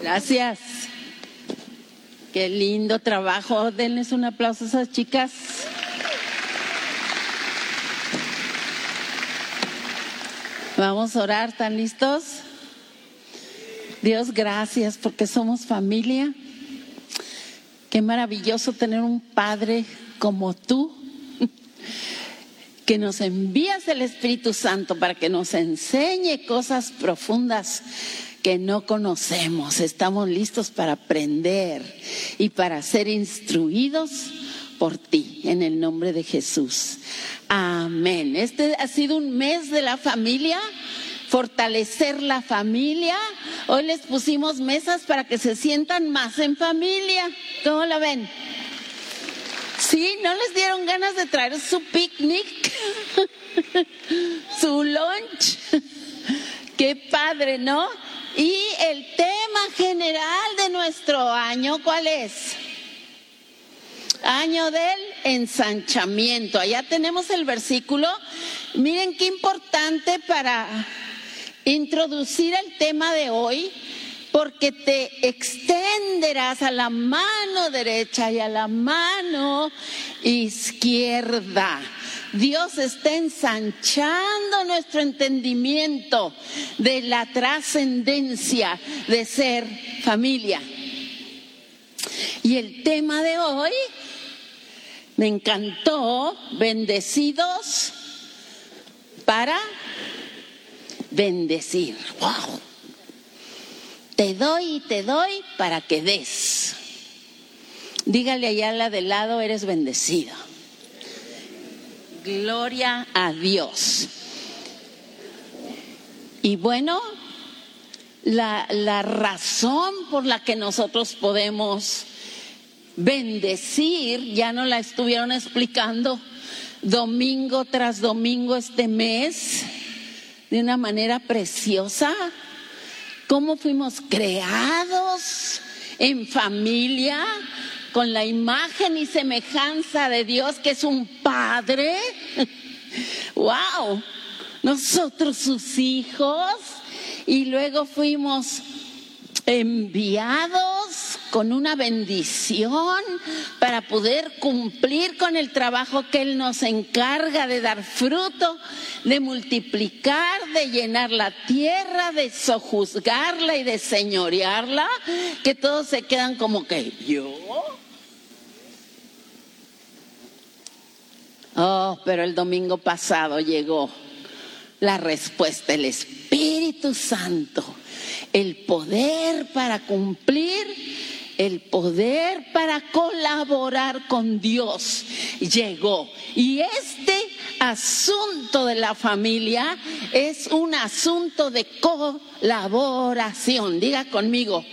Gracias. Qué lindo trabajo. Denles un aplauso a esas chicas. Vamos a orar, ¿están listos? Dios, gracias porque somos familia. Qué maravilloso tener un Padre como tú, que nos envías el Espíritu Santo para que nos enseñe cosas profundas que no conocemos. Estamos listos para aprender y para ser instruidos por ti, en el nombre de Jesús. Amén. Este ha sido un mes de la familia, fortalecer la familia. Hoy les pusimos mesas para que se sientan más en familia. ¿Cómo la ven? Sí, ¿no les dieron ganas de traer su picnic? su lunch. Qué padre, ¿no? Y el tema general de nuestro año, ¿cuál es? Año del ensanchamiento. Allá tenemos el versículo. Miren qué importante para introducir el tema de hoy, porque te extenderás a la mano derecha y a la mano izquierda. Dios está ensanchando nuestro entendimiento de la trascendencia de ser familia. Y el tema de hoy me encantó, bendecidos para bendecir. ¡Wow! Te doy y te doy para que des. Dígale allá la de lado, eres bendecido. Gloria a Dios. Y bueno, la, la, razón por la que nosotros podemos bendecir, ya no la estuvieron explicando domingo tras domingo este mes, de una manera preciosa, cómo fuimos creados en familia, con la imagen y semejanza de Dios, que es un Padre. ¡Wow! Nosotros sus hijos. Y luego fuimos enviados con una bendición para poder cumplir con el trabajo que Él nos encarga de dar fruto, de multiplicar, de llenar la tierra, de sojuzgarla y de señorearla, que todos se quedan como que yo. Oh, pero el domingo pasado llegó la respuesta, el Espíritu Santo el poder para cumplir, el poder para colaborar con Dios llegó. Y este asunto de la familia es un asunto de colaboración. Diga conmigo,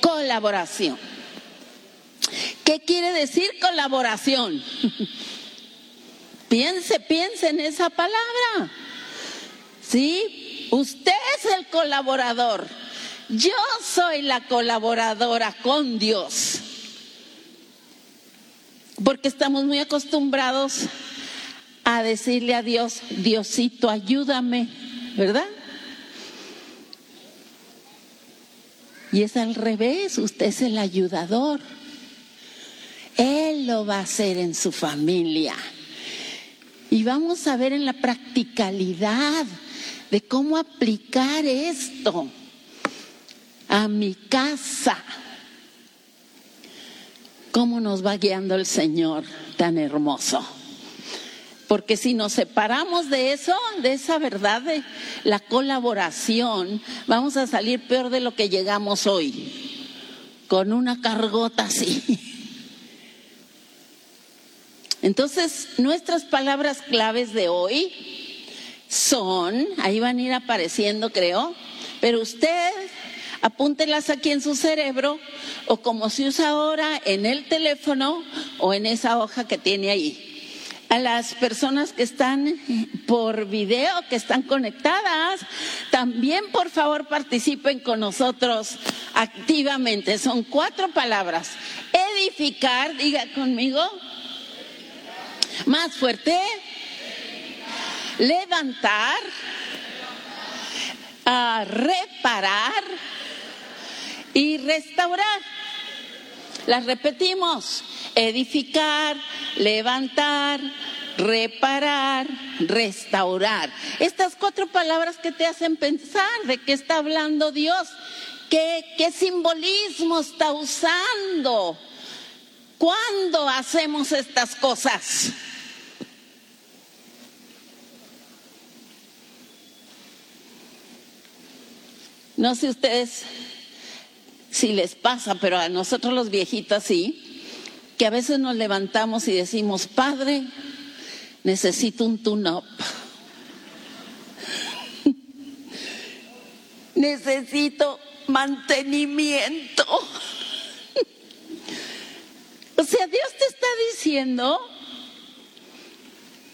colaboración. ¿Qué quiere decir colaboración? piense, piense en esa palabra. ¿Sí? Usted es el colaborador. Yo soy la colaboradora con Dios. Porque estamos muy acostumbrados a decirle a Dios, Diosito, ayúdame, ¿verdad? Y es al revés, usted es el ayudador. Él lo va a hacer en su familia. Y vamos a ver en la practicalidad de cómo aplicar esto a mi casa. ¿Cómo nos va guiando el Señor tan hermoso? Porque si nos separamos de eso, de esa verdad de la colaboración, vamos a salir peor de lo que llegamos hoy, con una cargota así. Entonces, nuestras palabras claves de hoy son, ahí van a ir apareciendo, creo, pero usted apúntelas aquí en su cerebro o como se usa ahora en el teléfono o en esa hoja que tiene ahí. A las personas que están por video, que están conectadas, también por favor participen con nosotros activamente. Son cuatro palabras. Edificar, diga conmigo. Más fuerte. Levantar. a reparar y restaurar. Las repetimos, edificar, levantar, reparar, restaurar. Estas cuatro palabras que te hacen pensar de qué está hablando Dios, qué, qué simbolismo está usando. ¿Cuándo hacemos estas cosas? No sé ustedes si les pasa, pero a nosotros los viejitos sí, que a veces nos levantamos y decimos, Padre, necesito un tune-up. necesito mantenimiento. o sea, Dios te está diciendo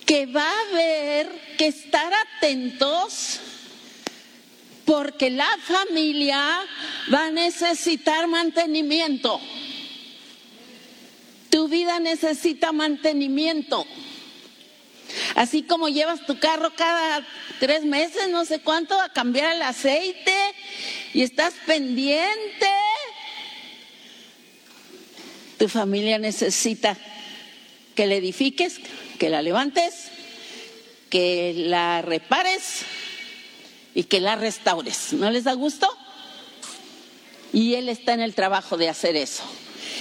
que va a haber que estar atentos porque la familia va a necesitar mantenimiento. Tu vida necesita mantenimiento. Así como llevas tu carro cada tres meses, no sé cuánto, a cambiar el aceite y estás pendiente, tu familia necesita que la edifiques, que la levantes, que la repares y que la restaures. ¿No les da gusto? Y Él está en el trabajo de hacer eso.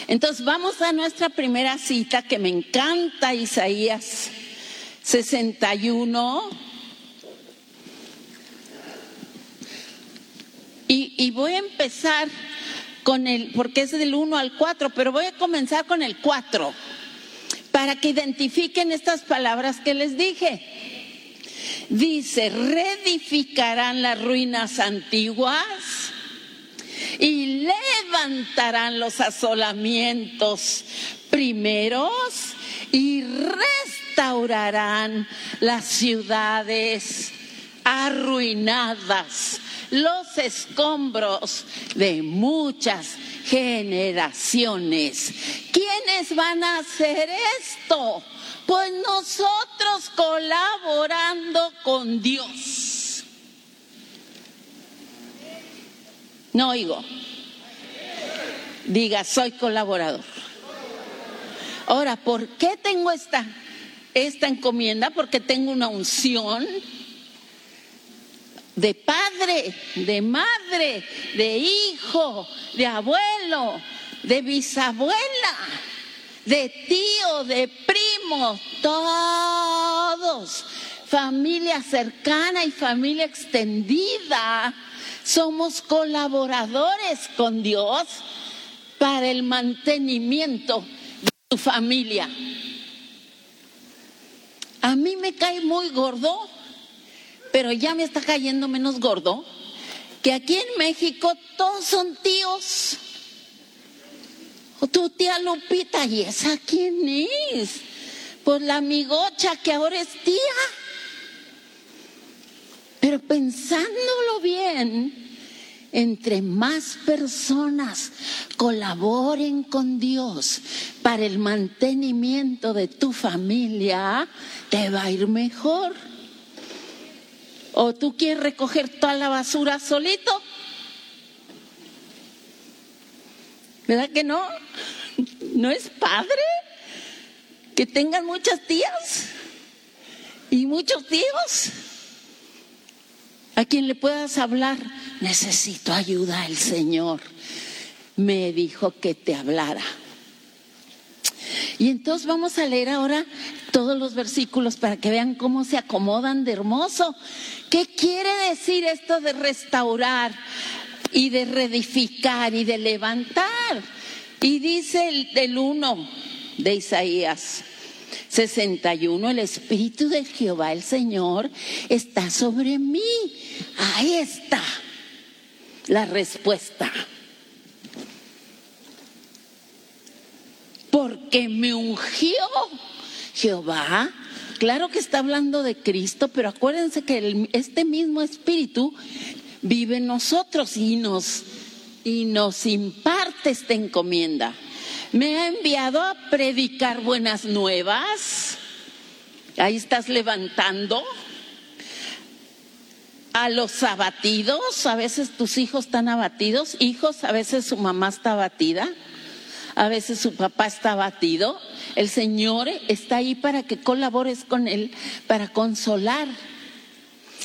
Entonces vamos a nuestra primera cita que me encanta, Isaías 61. Y, y voy a empezar con el, porque es del 1 al 4, pero voy a comenzar con el 4, para que identifiquen estas palabras que les dije. Dice, reedificarán las ruinas antiguas y levantarán los asolamientos primeros y restaurarán las ciudades arruinadas, los escombros de muchas generaciones. ¿Quiénes van a hacer esto? Pues nosotros colaborando con Dios. No oigo. Diga, soy colaborador. Ahora, ¿por qué tengo esta, esta encomienda? Porque tengo una unción de padre, de madre, de hijo, de abuelo, de bisabuela de tío, de primo, todos, familia cercana y familia extendida, somos colaboradores con Dios para el mantenimiento de tu familia. A mí me cae muy gordo, pero ya me está cayendo menos gordo, que aquí en México todos son tíos tu tía Lupita, ¿y esa quién es? Pues la amigocha que ahora es tía. Pero pensándolo bien, entre más personas colaboren con Dios para el mantenimiento de tu familia, te va a ir mejor. ¿O tú quieres recoger toda la basura solito? ¿Verdad que no? ¿No es padre que tengan muchas tías y muchos tíos? A quien le puedas hablar, necesito ayuda el Señor. Me dijo que te hablara. Y entonces vamos a leer ahora todos los versículos para que vean cómo se acomodan de hermoso. ¿Qué quiere decir esto de restaurar? y de reedificar y de levantar. Y dice el del uno de Isaías 61, el Espíritu de Jehová, el Señor, está sobre mí. Ahí está la respuesta. Porque me ungió Jehová. Claro que está hablando de Cristo, pero acuérdense que este mismo Espíritu vive en nosotros y nos, y nos imparte esta encomienda. Me ha enviado a predicar buenas nuevas. Ahí estás levantando. a los abatidos, a veces tus hijos están abatidos, hijos, a veces su mamá está abatida, a veces su papá está abatido. El Señor está ahí para que colabores con Él, para consolar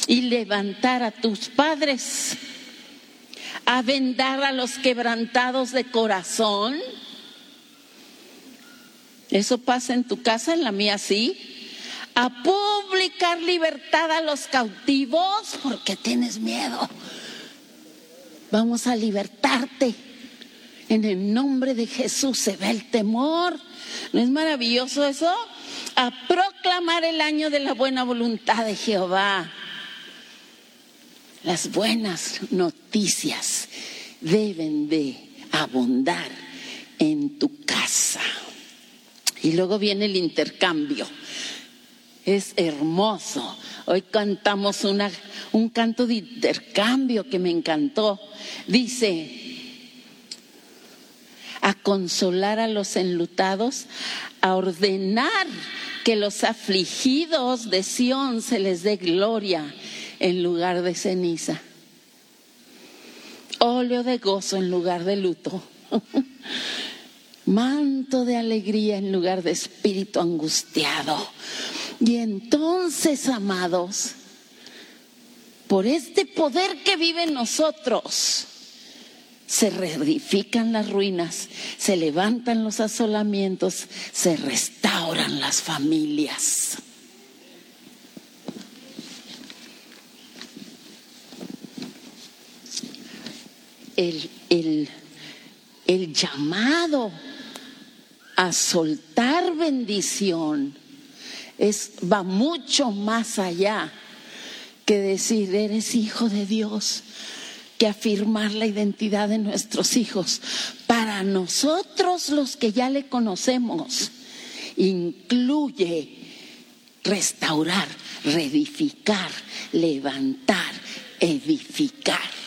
y levantar a tus padres, a vendar a los quebrantados de corazón. Eso pasa en tu casa, en la mía sí a publicar libertad a los cautivos porque tienes miedo. Vamos a libertarte. En el nombre de Jesús se ve el temor. ¿No es maravilloso eso? A proclamar el año de la buena voluntad de Jehová. Las buenas noticias deben de abundar en tu casa. Y luego viene el intercambio es hermoso. Hoy cantamos un canto de intercambio que me encantó. Dice, a consolar a los enlutados, a ordenar que los afligidos de Sión se les dé gloria en lugar de ceniza. Óleo de gozo en lugar de luto. Manto de alegría en lugar de espíritu angustiado y entonces, amados, por este poder que vive en nosotros, se reedifican las ruinas, se levantan los asolamientos, se restauran las familias. El, el, el llamado a soltar bendición es, va mucho más allá que decir eres hijo de Dios, que afirmar la identidad de nuestros hijos. Para nosotros los que ya le conocemos, incluye restaurar, reedificar, levantar, edificar.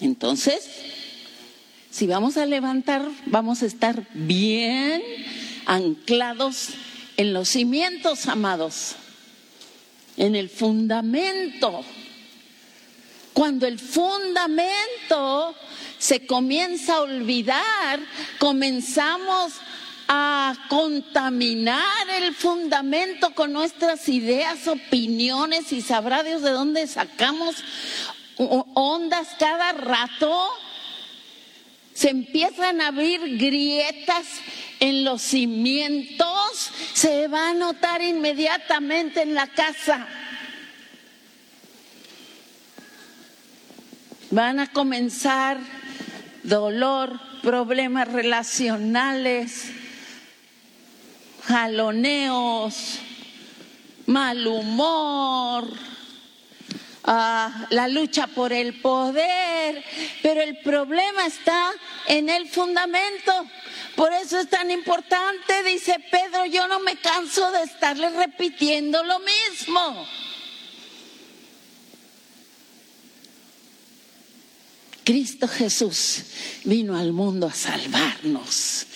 Entonces, si vamos a levantar, vamos a estar bien anclados en los cimientos, amados, en el fundamento. Cuando el fundamento se comienza a olvidar, comenzamos a contaminar el fundamento con nuestras ideas, opiniones y sabrá Dios de dónde sacamos ondas cada rato. Se empiezan a abrir grietas en los cimientos, se va a notar inmediatamente en la casa. Van a comenzar dolor, problemas relacionales, jaloneos, mal humor la lucha por el poder, pero el problema está en el fundamento. Por eso es tan importante, dice Pedro, yo no me canso de estarle repitiendo lo mismo. Cristo Jesús vino al mundo a salvarnos,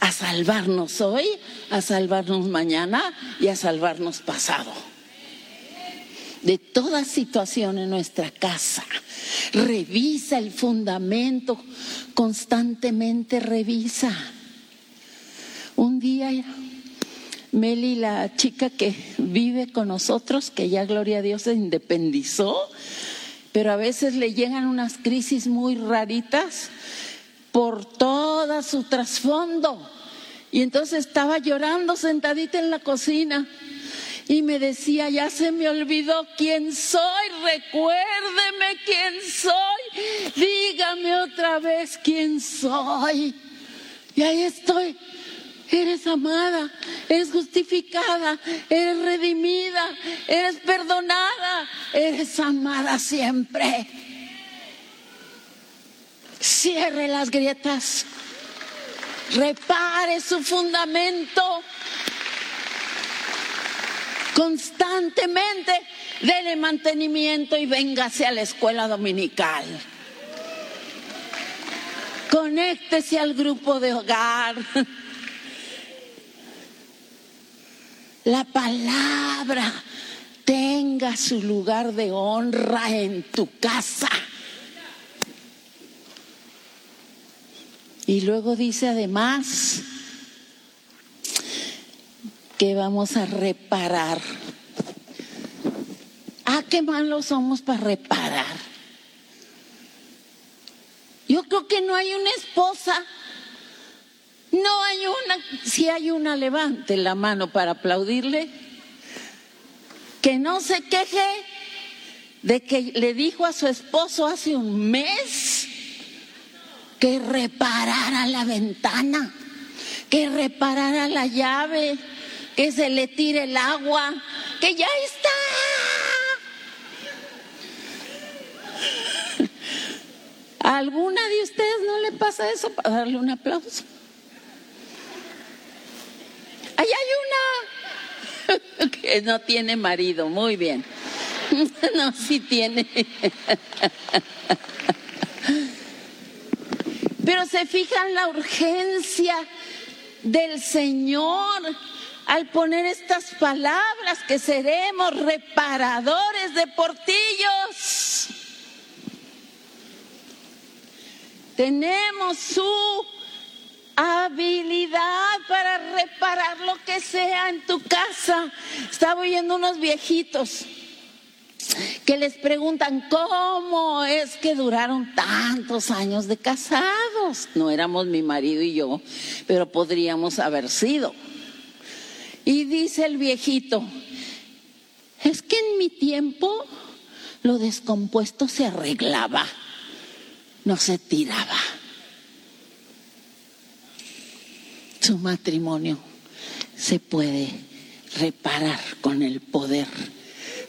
a salvarnos hoy, a salvarnos mañana y a salvarnos pasado de toda situación en nuestra casa. Revisa el fundamento, constantemente revisa. Un día, Meli, la chica que vive con nosotros, que ya gloria a Dios se independizó, pero a veces le llegan unas crisis muy raritas por todo su trasfondo. Y entonces estaba llorando sentadita en la cocina y me decía, ya se me olvidó quién soy, recuérdeme quién soy, dígame otra vez quién soy. Y ahí estoy, eres amada, eres justificada, eres redimida, eres perdonada, eres amada siempre. Cierre las grietas, repare su fundamento constantemente, dele mantenimiento y véngase a la escuela dominical. Conéctese al grupo de hogar. la palabra tenga su lugar de honra en tu casa. Y luego dice además que vamos a reparar. Ah, qué malos somos para reparar. Yo creo que no hay una esposa, no hay una, si hay una, levante la mano para aplaudirle, que no se queje de que le dijo a su esposo hace un mes que reparara la ventana, que reparara la llave, que se le tire el agua, que ya está. ¿A alguna de ustedes no le pasa eso para darle un aplauso? Ahí hay una que no tiene marido, muy bien. No, sí tiene. Pero se fijan la urgencia del Señor al poner estas palabras que seremos reparadores de portillos. Tenemos su habilidad para reparar lo que sea en tu casa. Estaba oyendo unos viejitos que les preguntan cómo es que duraron tantos años de casados. No éramos mi marido y yo, pero podríamos haber sido. Y dice el viejito, es que en mi tiempo lo descompuesto se arreglaba, no se tiraba. Su matrimonio se puede reparar con el poder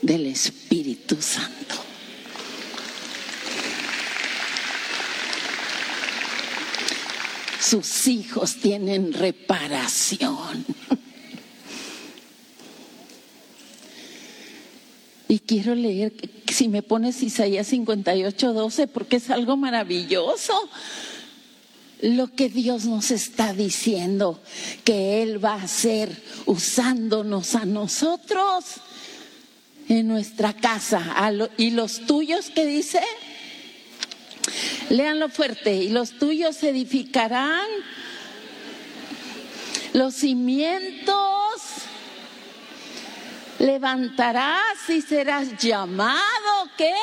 del Espíritu Santo. Sus hijos tienen reparación. Y quiero leer, si me pones Isaías 58, 12, porque es algo maravilloso lo que Dios nos está diciendo que Él va a hacer usándonos a nosotros en nuestra casa. ¿Y los tuyos qué dice? Leanlo fuerte. ¿Y los tuyos edificarán? Los cimientos levantarás y serás llamado, ¿qué?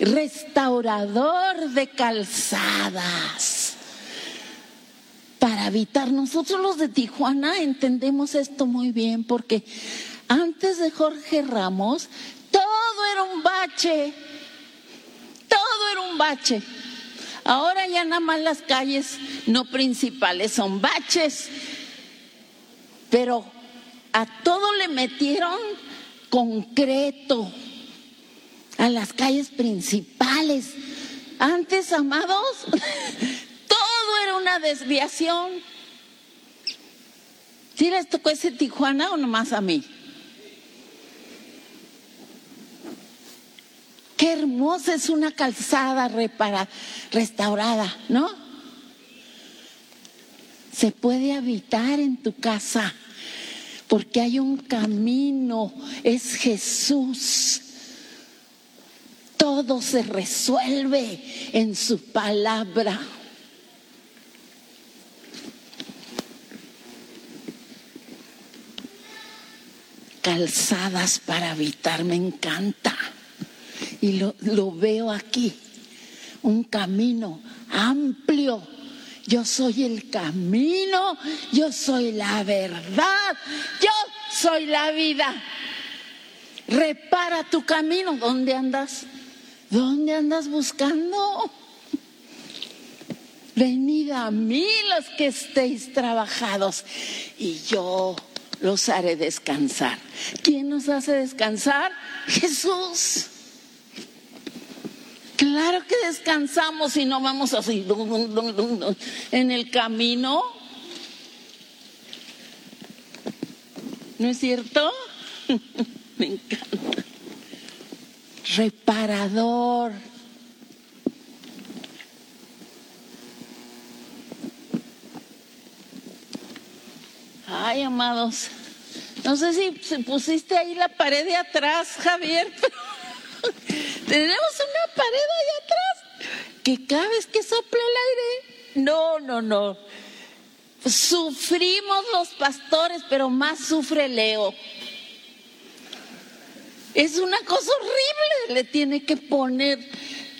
Restaurador de calzadas para habitar. Nosotros los de Tijuana entendemos esto muy bien porque antes de Jorge Ramos, todo era un bache, todo era un bache. Ahora ya nada más las calles no principales son baches, pero a todo le metieron concreto, a las calles principales. Antes, amados, todo era una desviación. ¿Sí les tocó ese Tijuana o nomás a mí? Qué hermosa es una calzada restaurada, ¿no? Se puede habitar en tu casa porque hay un camino, es Jesús. Todo se resuelve en su palabra. Calzadas para habitar, me encanta y lo, veo aquí, un camino amplio. Yo soy el camino, yo soy la verdad, yo soy la vida. Repara tu camino. ¿Dónde andas? ¿Dónde andas buscando? Venid a mí los que estéis trabajados y yo los haré descansar. ¿Quién nos hace descansar? Jesús. Claro que descansamos y no vamos así en el camino. ¿No es cierto? Me encanta. Reparador. Ay, amado. amados. No sé si pusiste ahí la pared de atrás, Javier, pero tenemos pared ahí atrás que cada vez que sopla el aire, no, no, no. Sufrimos los pastores, pero más sufre Leo. Es una cosa horrible, le tiene que poner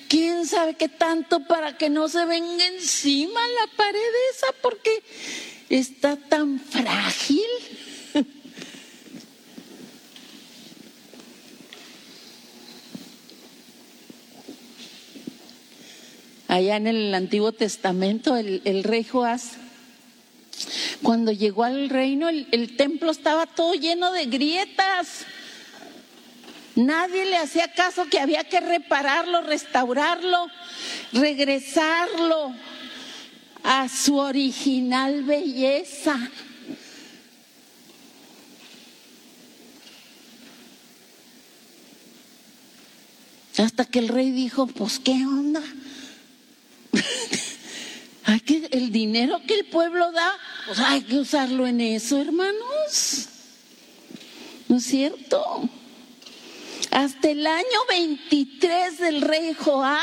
quién sabe qué tanto para que no se venga encima la pared esa porque está tan frágil. Allá en el Antiguo Testamento, el, rey Joás, cuando llegó al reino, el templo estaba todo lleno de grietas. Nadie le hacía caso que había que repararlo, restaurarlo, regresarlo a su original belleza. Hasta que el rey dijo, pues qué onda. El dinero que el pueblo da, pues hay que usarlo en eso, hermanos. ¿No es cierto? Hasta el año 23 del rey Joás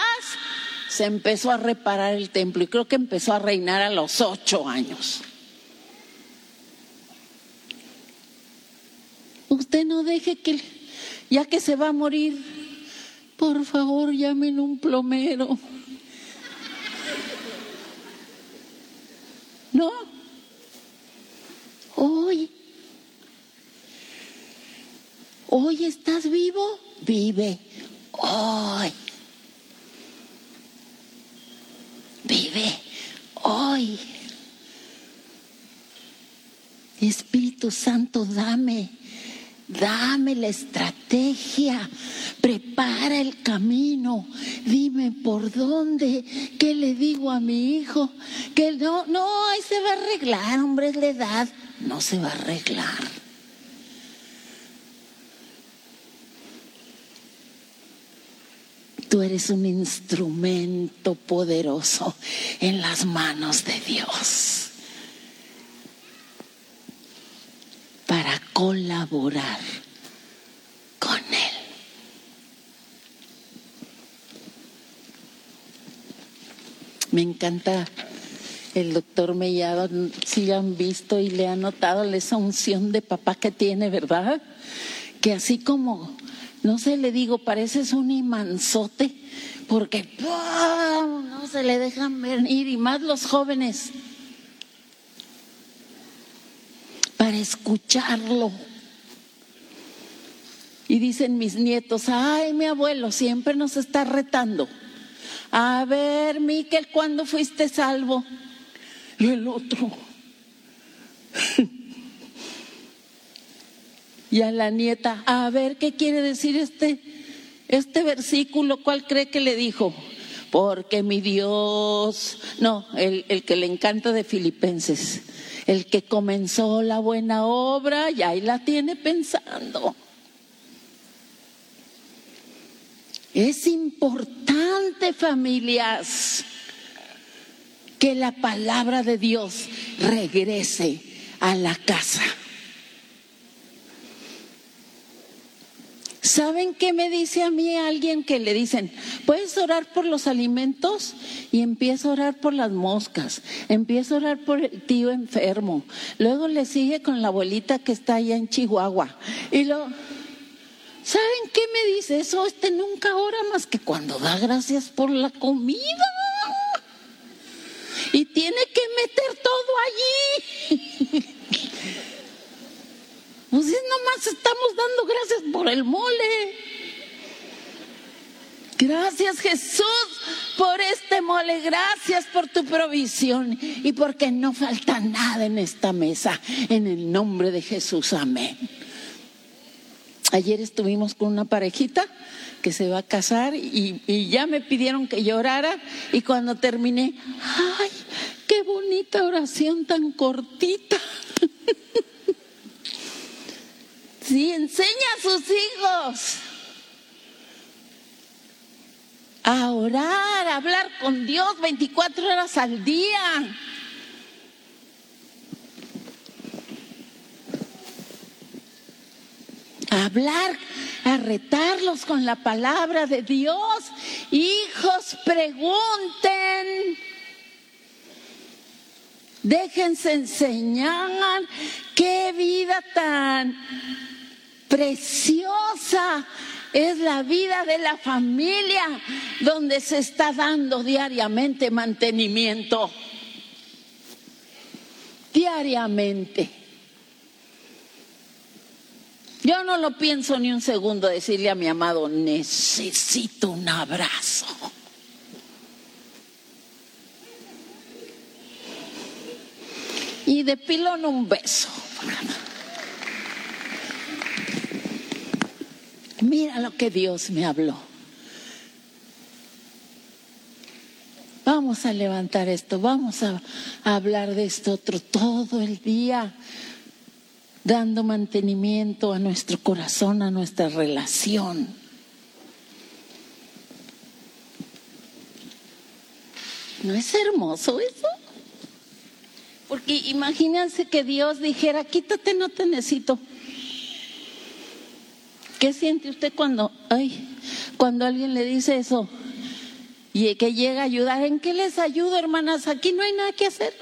se empezó a reparar el templo y creo que empezó a reinar a los ocho años. Usted no deje que, ya que se va a morir, por favor llamen un plomero. No. Hoy Hoy estás vivo, vive. Hoy. Vive. Hoy. Espíritu Santo, dame, dame la estrategia, prepara el camino, dime por dónde, qué le digo a mi hijo, que no, no, ahí se va a arreglar, hombre, es la edad, no se va a arreglar. Tú eres un instrumento poderoso en las manos de Dios para colaborar con Él. Me encanta el doctor Mellado, si han visto y le han notado esa unción de papá que tiene, ¿verdad? Que así como no sé, le digo, pareces un imanzote, porque no se le dejan venir, y más los jóvenes, para escucharlo. Y dicen mis nietos, ay, mi abuelo siempre nos está retando. A ver, Miquel, ¿cuándo fuiste salvo? Y el otro. Y a la nieta, a ver qué quiere decir este, este versículo, ¿cuál cree que le dijo? Porque mi Dios, no, el, el que le encanta de Filipenses, el que comenzó la buena obra y ahí la tiene pensando. Es importante, familias, que la palabra de Dios regrese a la casa. ¿Saben qué me dice a mí alguien que le dicen, puedes orar por los alimentos? Y empieza a orar por las moscas, empieza a orar por el tío enfermo, luego le sigue con la abuelita que está allá en Chihuahua. Y lo, ¿saben qué me dice? Eso este nunca ora más que cuando da gracias por la comida. Y tiene que meter todo allí. Pues nomás estamos dando gracias por el mole. Gracias Jesús por este mole, gracias por tu provisión y porque no falta nada en esta mesa. En el nombre de Jesús, amén. Ayer estuvimos con una parejita que se va a casar y, y, ya me pidieron que llorara y cuando terminé, ay, qué bonita oración tan cortita. Sí, enseña a sus hijos a orar, a hablar con Dios 24 horas al día. a hablar, a retarlos con la palabra de Dios. Hijos, pregunten. Déjense enseñar qué vida tan preciosa es la vida de la familia donde se está dando diariamente mantenimiento. Diariamente. Yo no lo pienso ni un segundo decirle a mi amado, necesito un abrazo. Y de pilón un beso. Mira lo que Dios me habló. Vamos a levantar esto, vamos a, hablar de esto otro todo el día, dando mantenimiento a nuestro corazón, a nuestra relación. ¿No es hermoso eso? Porque imagínense que Dios dijera, quítate, no te necesito. ¿Qué siente usted cuando, ay, cuando alguien le dice eso? Y que llega a ayudar. ¿En qué les ayudo, hermanas? Aquí no hay nada que hacer.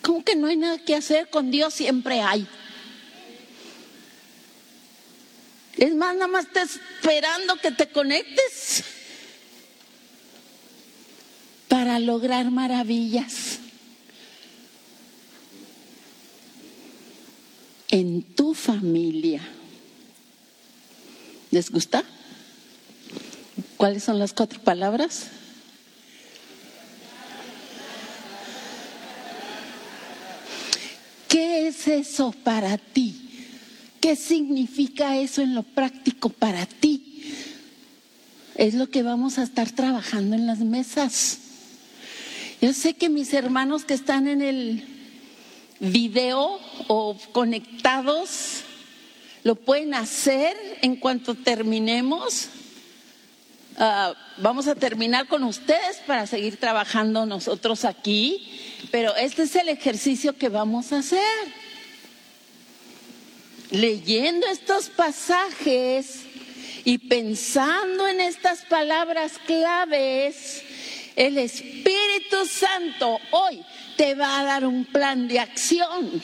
¿Cómo que no hay nada que hacer? Con Dios siempre hay. Es más, nada más está esperando que te conectes para lograr maravillas. en tu familia. ¿Les gusta? ¿Cuáles son las cuatro palabras? ¿Qué es eso para ti? ¿Qué significa eso en lo práctico para ti? Es lo que vamos a estar trabajando en las mesas. Yo sé que mis hermanos que están en el video o conectados, lo pueden hacer en cuanto terminemos. Ah, vamos a terminar con ustedes para seguir trabajando nosotros aquí, pero este es el ejercicio que vamos a hacer. Leyendo estos pasajes y pensando en estas palabras claves, el Espíritu Santo hoy te va a dar un plan de acción.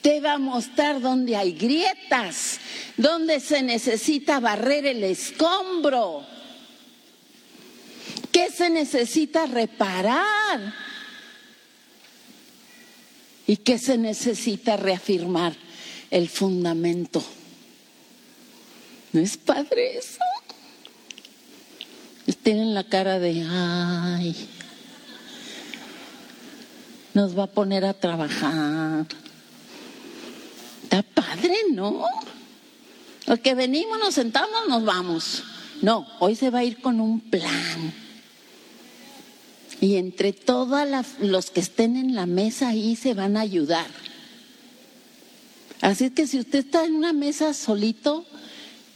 Te va a mostrar dónde hay grietas, dónde se necesita barrer el escombro, qué se necesita reparar y qué se necesita reafirmar el fundamento. ¿No es padre eso? Tienen la cara de, ay, nos va a poner a trabajar. Está padre, ¿no? Lo que venimos, nos sentamos, nos vamos. No, hoy se va a ir con un plan. Y entre todos los que estén en la mesa ahí se van a ayudar. Así que si usted está en una mesa solito,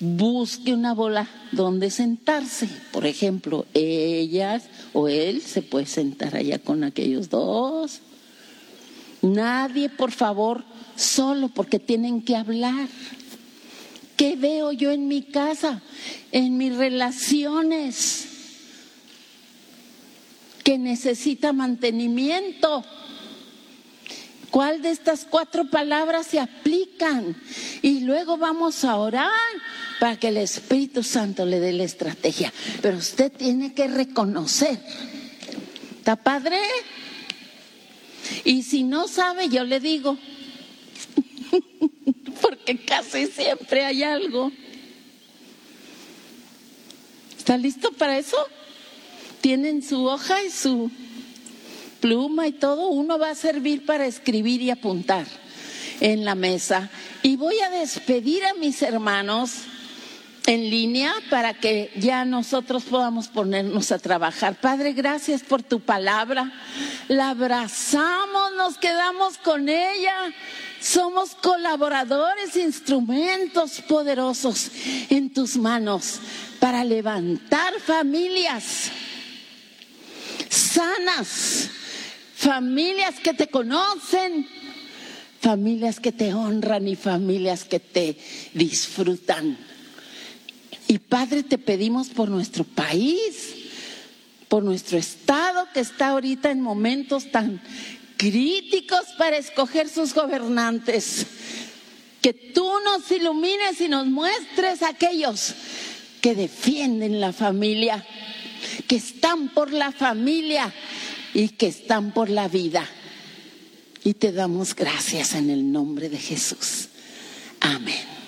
busque una bola donde sentarse. Por ejemplo, ellas o él se puede sentar allá con aquellos dos. Nadie, por favor, solo porque tienen que hablar. ¿Qué veo yo en mi casa, en mis relaciones? Que necesita mantenimiento. ¿Cuál de estas cuatro palabras se aplican? Y luego vamos a orar para que el Espíritu Santo le dé la estrategia. Pero usted tiene que reconocer. ¿Está padre? Y si no sabe, yo le digo. Porque casi siempre hay algo. ¿Está listo para eso? Tienen su hoja y su pluma y todo. Uno va a servir para escribir y apuntar en la mesa. Y voy a despedir a mis hermanos en línea para que ya nosotros podamos ponernos a trabajar. Padre, gracias por tu palabra. La abrazamos, nos quedamos con ella. Somos colaboradores, instrumentos poderosos en tus manos para levantar familias sanas, familias que te conocen, familias que te honran y familias que te disfrutan. Y Padre, te pedimos por nuestro país, por nuestro estado que está ahorita en momentos tan críticos para escoger sus gobernantes. Que tú nos ilumines y nos muestres a aquellos que defienden la familia, que están por la familia y que están por la vida. Y te damos gracias en el nombre de Jesús. Amén.